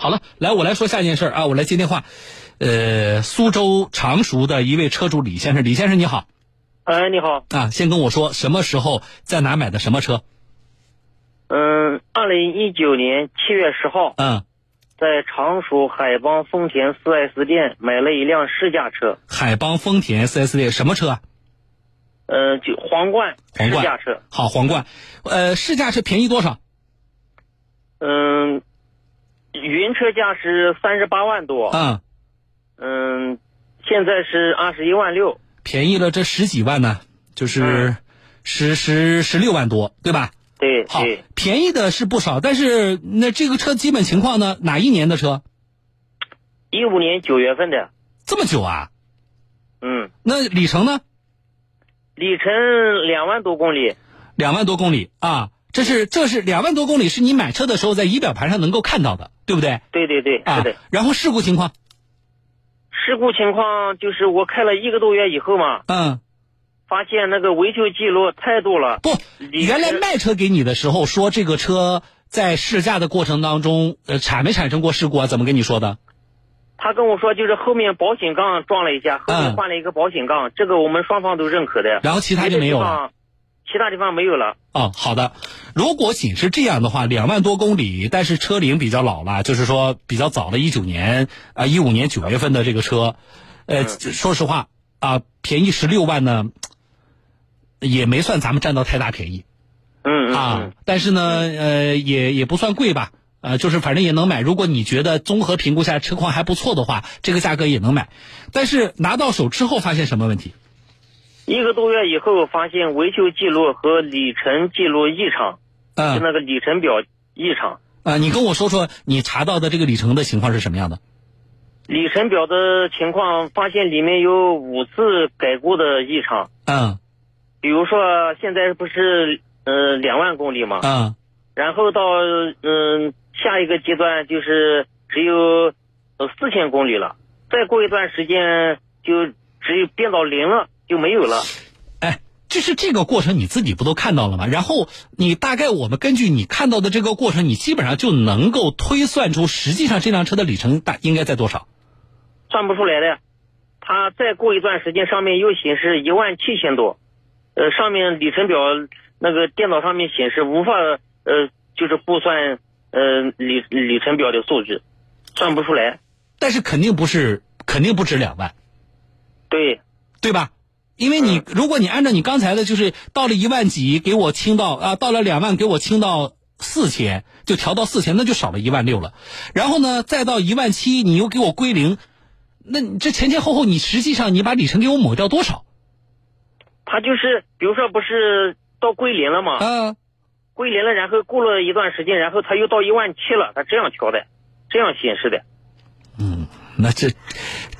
好了，来我来说下一件事啊，我来接电话。呃，苏州常熟的一位车主李先生，李先生你好。哎，你好。啊，先跟我说什么时候在哪买的什么车？嗯，二零一九年七月十号。嗯。在常熟海邦丰田 4S 店买了一辆试驾车。海邦丰田 4S 店什么车？呃，就皇冠。皇冠试驾车。好，皇冠。呃，试驾车便宜多少？嗯，原车价是三十八万多。嗯。嗯，现在是二十一万六。便宜了这十几万呢，就是十十十六万多，对吧？对。好，便宜的是不少，但是那这个车基本情况呢？哪一年的车？一五年九月份的。这么久啊？嗯。那里程呢？里程两万多公里。两万多公里啊！这是这是两万多公里，是你买车的时候在仪表盘上能够看到的，对不对？对对对，是的。然后事故情况？事故情况就是我开了一个多月以后嘛，嗯，发现那个维修记录太多了。不，原来卖车给你的时候说这个车在试驾的过程当中，呃，产没产生过事故啊？怎么跟你说的？他跟我说就是后面保险杠撞了一下，后面换了一个保险杠，这个我们双方都认可的。然后其他就没有了。其他地方没有了。哦，好的。如果仅是这样的话，两万多公里，但是车龄比较老了，就是说比较早的，一九年啊，一五年九月份的这个车，呃，说实话啊，便宜十六万呢，也没算咱们占到太大便宜。嗯啊，但是呢，呃，也也不算贵吧，呃，就是反正也能买。如果你觉得综合评估下车况还不错的话，这个价格也能买。但是拿到手之后发现什么问题？一个多月以后，发现维修记录和里程记录异常，嗯，就那个里程表异常。啊，你跟我说说你查到的这个里程的情况是什么样的？里程表的情况，发现里面有五次改过的异常。嗯，比如说现在不是呃两万公里嘛？嗯，然后到嗯下一个阶段就是只有四千公里了，再过一段时间就只有变到零了。就没有了，哎，就是这个过程你自己不都看到了吗？然后你大概我们根据你看到的这个过程，你基本上就能够推算出实际上这辆车的里程大应该在多少？算不出来的，它再过一段时间上面又显示一万七千多，呃，上面里程表那个电脑上面显示无法呃就是估算呃里里程表的数据，算不出来。但是肯定不是，肯定不止两万，对，对吧？因为你，如果你按照你刚才的，就是到了一万几给我清到啊，到了两万给我清到四千，就调到四千，那就少了一万六了。然后呢，再到一万七，你又给我归零，那你这前前后后，你实际上你把里程给我抹掉多少？他就是，比如说不是到归零了吗？嗯，归零了，然后过了一段时间，然后他又到一万七了，他这样调的，这样显示的。嗯。那这，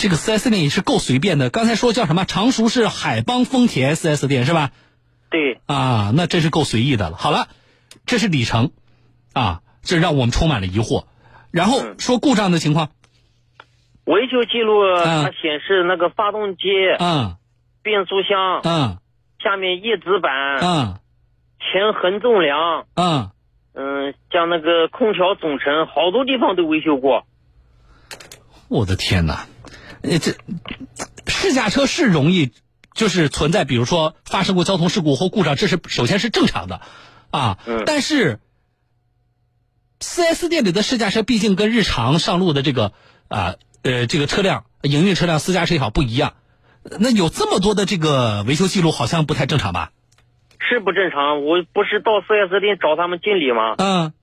这个 4S 店也是够随便的。刚才说叫什么？常熟是海邦丰田 4S 店是吧？对。啊，那真是够随意的了。好了，这是里程，啊，这让我们充满了疑惑。然后说故障的情况。维修记录它显示那个发动机、嗯，变速箱、嗯，下面叶子板、嗯，前横纵梁、嗯，嗯，像那个空调总成，好多地方都维修过。我的天哪，呃，这试驾车是容易，就是存在，比如说发生过交通事故或故障，这是首先是正常的，啊，但是四 S 店里的试驾车毕竟跟日常上路的这个啊呃这个车辆营运车辆私家车也好不一样，那有这么多的这个维修记录，好像不太正常吧？是不正常，我不是到四 S 店找他们经理吗？嗯，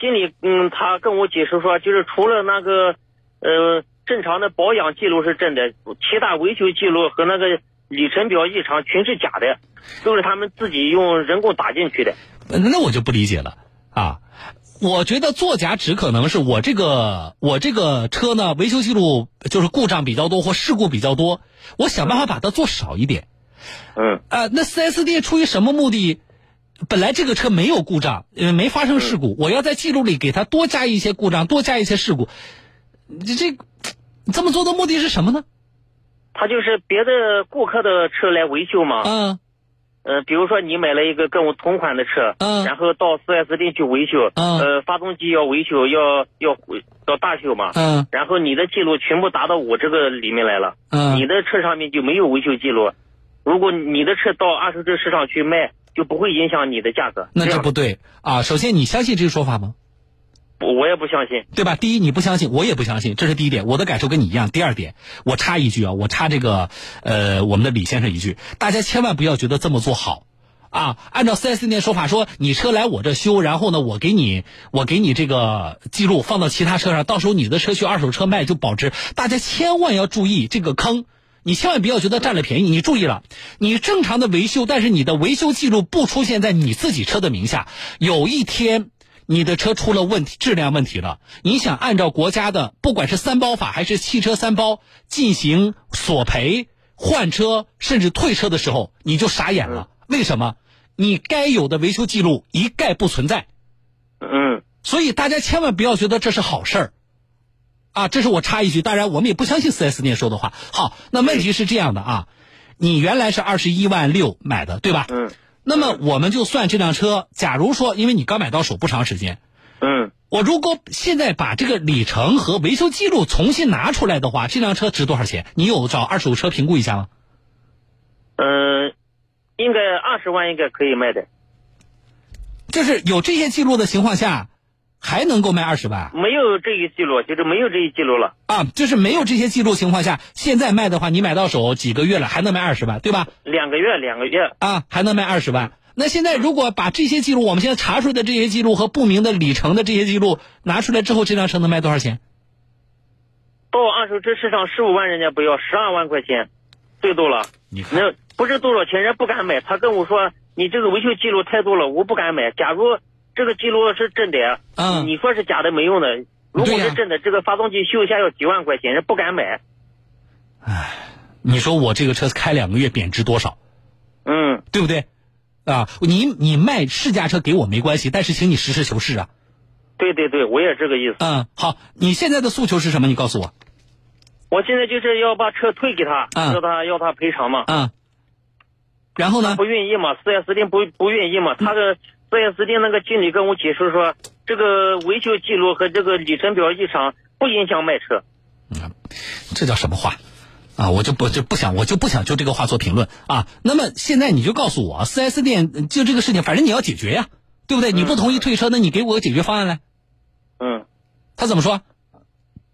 经理嗯，他跟我解释说，就是除了那个。呃，正常的保养记录是真的，其他维修记录和那个里程表异常全是假的，都是他们自己用人工打进去的。那我就不理解了啊！我觉得作假只可能是我这个我这个车呢，维修记录就是故障比较多或事故比较多，我想办法把它做少一点。嗯啊，那四 S 店出于什么目的？本来这个车没有故障，呃，没发生事故，我要在记录里给它多加一些故障，多加一些事故。这这这么做的目的是什么呢？他就是别的顾客的车来维修嘛。嗯，呃，比如说你买了一个跟我同款的车，嗯然后到 4S 店去维修，嗯呃，发动机要维修，要要要大修嘛，嗯然后你的记录全部打到我这个里面来了，你嗯，的车上面就没有维修记录，如果你的车到二手车市场去卖，就不会影响你的价格。那这样不对啊！首先，你相信这个说法吗？我我也不相信。对吧？第一，你不相信，我也不相信，这是第一点。我的感受跟你一样。第二点，我插一句啊，我插这个呃我们的李先生一句，大家千万不要觉得这么做好啊。按照 4S 店说法说，你车来我这修，然后呢，我给你我给你这个记录放到其他车上，到时候你的车去二手车卖就保值。大家千万要注意这个坑。你千万不要觉得占了便宜，你注意了，你正常的维修，但是你的维修记录不出现在你自己车的名下，有一天你的车出了问题，质量问题了，你想按照国家的不管是三包法还是汽车三包进行索赔、换车甚至退车的时候，你就傻眼了。为什么？你该有的维修记录一概不存在，嗯所以大家千万不要觉得这是好事儿。啊，这是我插一句，当然我们也不相信四 S 店说的话。好，那问题是这样的啊，你原来是二十一万六买的，对吧？嗯那么我们就算这辆车，假如说因为你刚买到手不长时间，嗯我如果现在把这个里程和维修记录重新拿出来的话，这辆车值多少钱？你有找二手车评估一下吗？嗯，应该二十万应该可以卖的。就是有这些记录的情况下，还能够卖二十万没有这一记录，就是没有这一记录了。啊？就是没有这些记录情况下，现在卖的话，你买到手几个月了，还能卖二十万，对吧？两个月，两个月。啊，还能卖二十万。那现在如果把这些记录，我们现在查出来的这些记录和不明的里程的这些记录拿出来之后，这辆车能卖多少钱？到二手车市场十五万人家不要，十二万块钱，最多了。你看，那不是多少钱，人家不敢买。他跟我说，你这个维修记录太多了，我不敢买。假如这个记录是真的，嗯你说是假的没用的。如果是真的，这个发动机修一下要几万块钱，人不敢买。你说我这个车开两个月贬值多少？嗯，对不对？啊，你你卖试驾车给我没关系，但是请你实事求是啊。对对对，我也这个意思。嗯，好，你现在的诉求是什么？你告诉我。我现在就是要把车退给他，嗯要他要他赔偿嘛。嗯。然后呢不？愿意嘛，四 S 店不不愿意嘛。他的四 S 店那个经理跟我解释说，这个维修记录和这个里程表异常不影响卖车。这叫什么话？啊，我就不就不想，我就不想就这个话做评论啊。那么现在你就告诉我，四 S 店就这个事情，反正你要解决呀，对不对？你不同意退车，那你给我个解决方案来。嗯，他怎么说？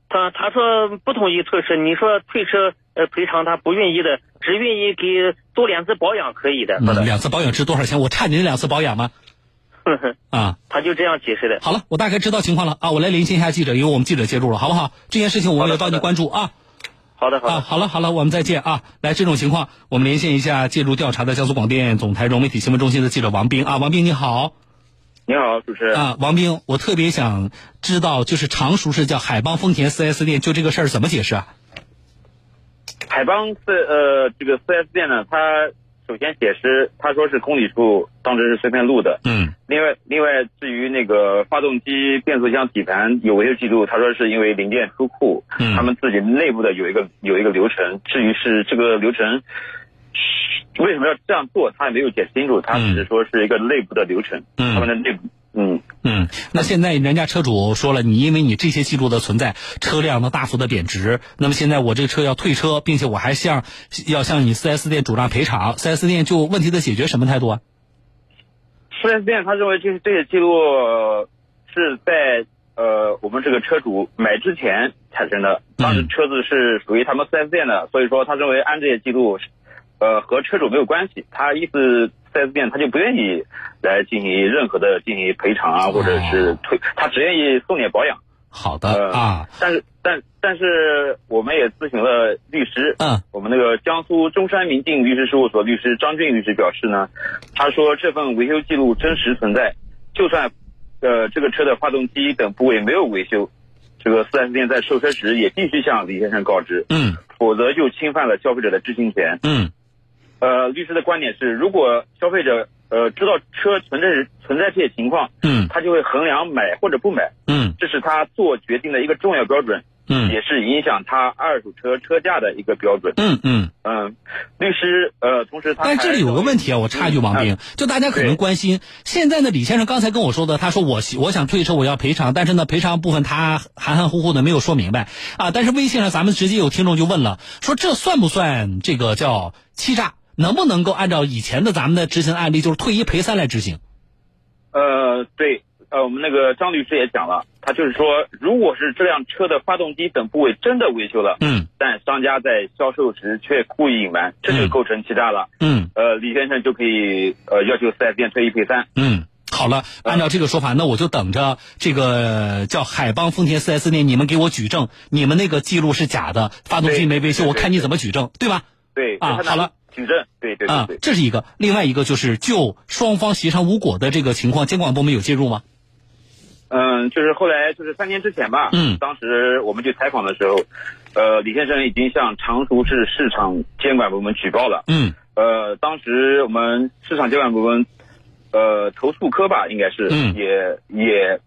他他说不同意退车，你说退车呃赔偿他不愿意的，只愿意给做两次保养可以的。说嗯，的，两次保养值多少钱？我差你那两次保养吗？啊，他就这样解释的。好了，我大概知道情况了啊，我来联系一下记者，因为我们记者介入了，好不好？这件事情我们也帮你关注啊。啊，好的好的，好了好了，我们再见啊！来，这种情况，我们连线一下介入调查的江苏广电总台融媒体新闻中心的记者王兵啊，王兵你好你好，主持人。啊，王兵，我特别想知道，就是常熟市叫海邦丰田 4S 店，就这个事儿怎么解释啊？海邦四呃这个 4S 店呢，它首先解释，他说是公里数当时是随便录的。嗯另外另外，至于那个发动机、变速箱底盘有维修记录，他说是因为零件出库，嗯他们自己内部的有一个有一个流程。至于是这个流程是为什么要这样做，他也没有解释清楚，他只是说是一个内部的流程，嗯他们的内部嗯。嗯，那现在人家车主说了，你因为你这些记录的存在，车辆呢大幅的贬值，那么现在我这个车要退车，并且我还向要向你 4S 店主张赔偿，4S 店就问题的解决什么态度啊？？4S 店他认为就是这些记录呃是在呃我们这个车主买之前产生的，当时车子是属于他们 4S 店的，所以说他认为按这些记录，呃和车主没有关系，他意思四 S 店他就不愿意来进行任何的进行赔偿啊，或者是退，他只愿意送点保养。好的呃啊，但是但但是我们也咨询了律师，嗯我们那个江苏中山明定律师事务所律师张俊律师表示呢，他说这份维修记录真实存在，就算呃这个车的发动机等部位没有维修，这个 4S 店在售车时也必须向李先生告知，嗯否则就侵犯了消费者的知情权。嗯呃，律师的观点是，如果消费者呃知道车存在存在这些情况，嗯他就会衡量买或者不买，嗯这是他做决定的一个重要标准。嗯，也是影响他二手车车价的一个标准。嗯嗯嗯，律师呃，同时他但这里有个问题啊，我插一句，王斌，就大家可能关心，现在呢，李先生刚才跟我说的，他说我我想退车，我要赔偿，但是呢，赔偿部分他含含糊糊的没有说明白啊。但是微信上咱们直接有听众就问了，说这算不算这个叫欺诈？能不能够按照以前的咱们的执行案例，就是退一赔三来执行？呃，对。呃，我们那个张律师也讲了，他就是说，如果是这辆车的发动机等部位真的维修了，嗯，但商家在销售时却故意隐瞒，这就构成欺诈了，嗯，呃，李先生就可以呃要求四 S 店退一赔三，嗯，好了，按照这个说法，那我就等着这个叫海邦丰田四 S 店，你们给我举证，你们那个记录是假的，发动机没维修，我看你怎么举证，对吧？对，啊，好了。举证，对对对对，这是一个。另外一个就是就双方协商无果的这个情况，监管部门有介入吗？嗯，就是后来就是三年之前吧，嗯，当时我们去采访的时候，呃，李先生已经向常熟市市场监管部门举报了，嗯，呃，当时我们市场监管部门，呃，投诉科吧，应该是，嗯，也也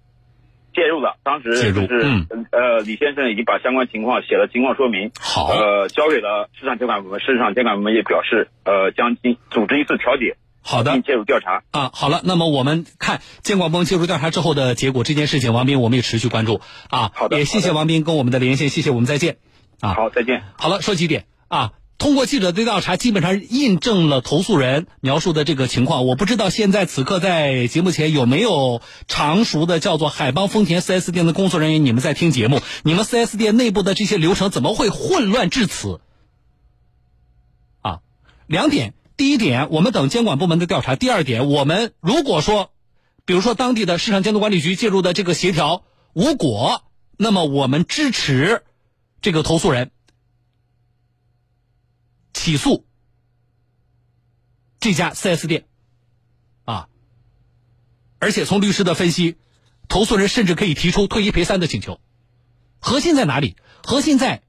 介入了，当时就是，嗯，呃，李先生已经把相关情况写了情况说明，好，呃，交给了市场监管部门，市场监管部门也表示，呃，将进组织一次调解。好的，介入调查啊，好了，那么我们看监管部门介入调查之后的结果，这件事情，王斌我们也持续关注啊。好的，也谢谢王斌跟我们的连线，谢谢，我们再见。啊，好，再见。好了，说几点啊？通过记者的调查，基本上印证了投诉人描述的这个情况。我不知道现在此刻在节目前有没有常熟的叫做海邦丰田 4S 店的工作人员，你们在听节目，你们 4S 店内部的这些流程怎么会混乱至此？啊，两点。第一点，我们等监管部门的调查。第二点，我们如果说，比如说当地的市场监督管理局介入的这个协调无果，那么我们支持这个投诉人起诉这家 4S 店啊。而且从律师的分析，投诉人甚至可以提出退一赔三的请求。核心在哪里？核心在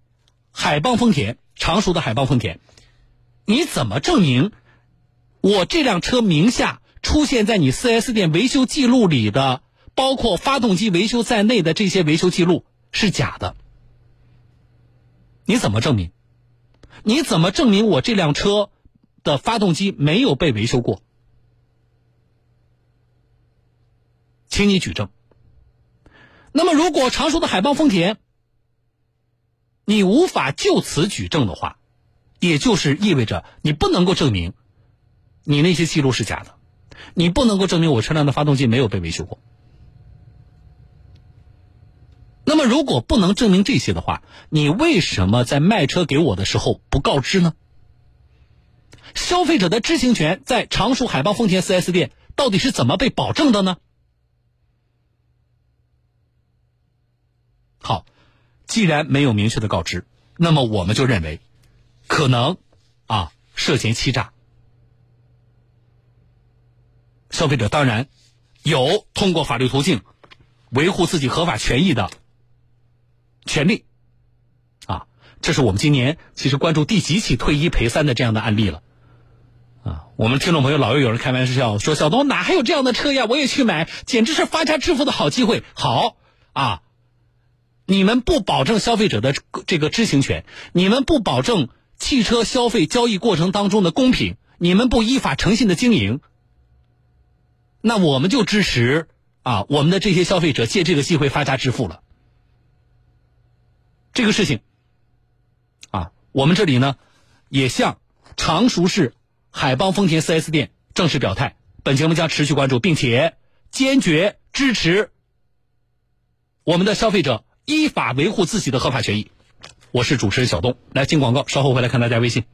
海邦丰田，常熟的海邦丰田，你怎么证明？我这辆车名下出现在你 4S 店维修记录里的，包括发动机维修在内的这些维修记录是假的，你怎么证明？你怎么证明我这辆车的发动机没有被维修过？请你举证。那么，如果常熟的海邦丰田，你无法就此举证的话，也就是意味着你不能够证明。你那些记录是假的，你不能够证明我车辆的发动机没有被维修过。那么，如果不能证明这些的话，你为什么在卖车给我的时候不告知呢？消费者的知情权在常熟海邦丰田 4S 店到底是怎么被保证的呢？好，既然没有明确的告知，那么我们就认为，可能啊涉嫌欺诈。消费者当然有通过法律途径维护自己合法权益的权利，啊，这是我们今年其实关注第几起退一赔三的这样的案例了，啊，我们听众朋友老又有人开玩笑说：“小东哪还有这样的车呀？我也去买，简直是发家致富的好机会。”好啊，你们不保证消费者的这个知情权，你们不保证汽车消费交易过程当中的公平，你们不依法诚信的经营。那我们就支持啊，我们的这些消费者借这个机会发家致富了。这个事情啊，我们这里呢也向常熟市海邦丰田 4S 店正式表态，本节目将持续关注，并且坚决支持我们的消费者依法维护自己的合法权益。我是主持人小东，来进广告，稍后回来看大家微信。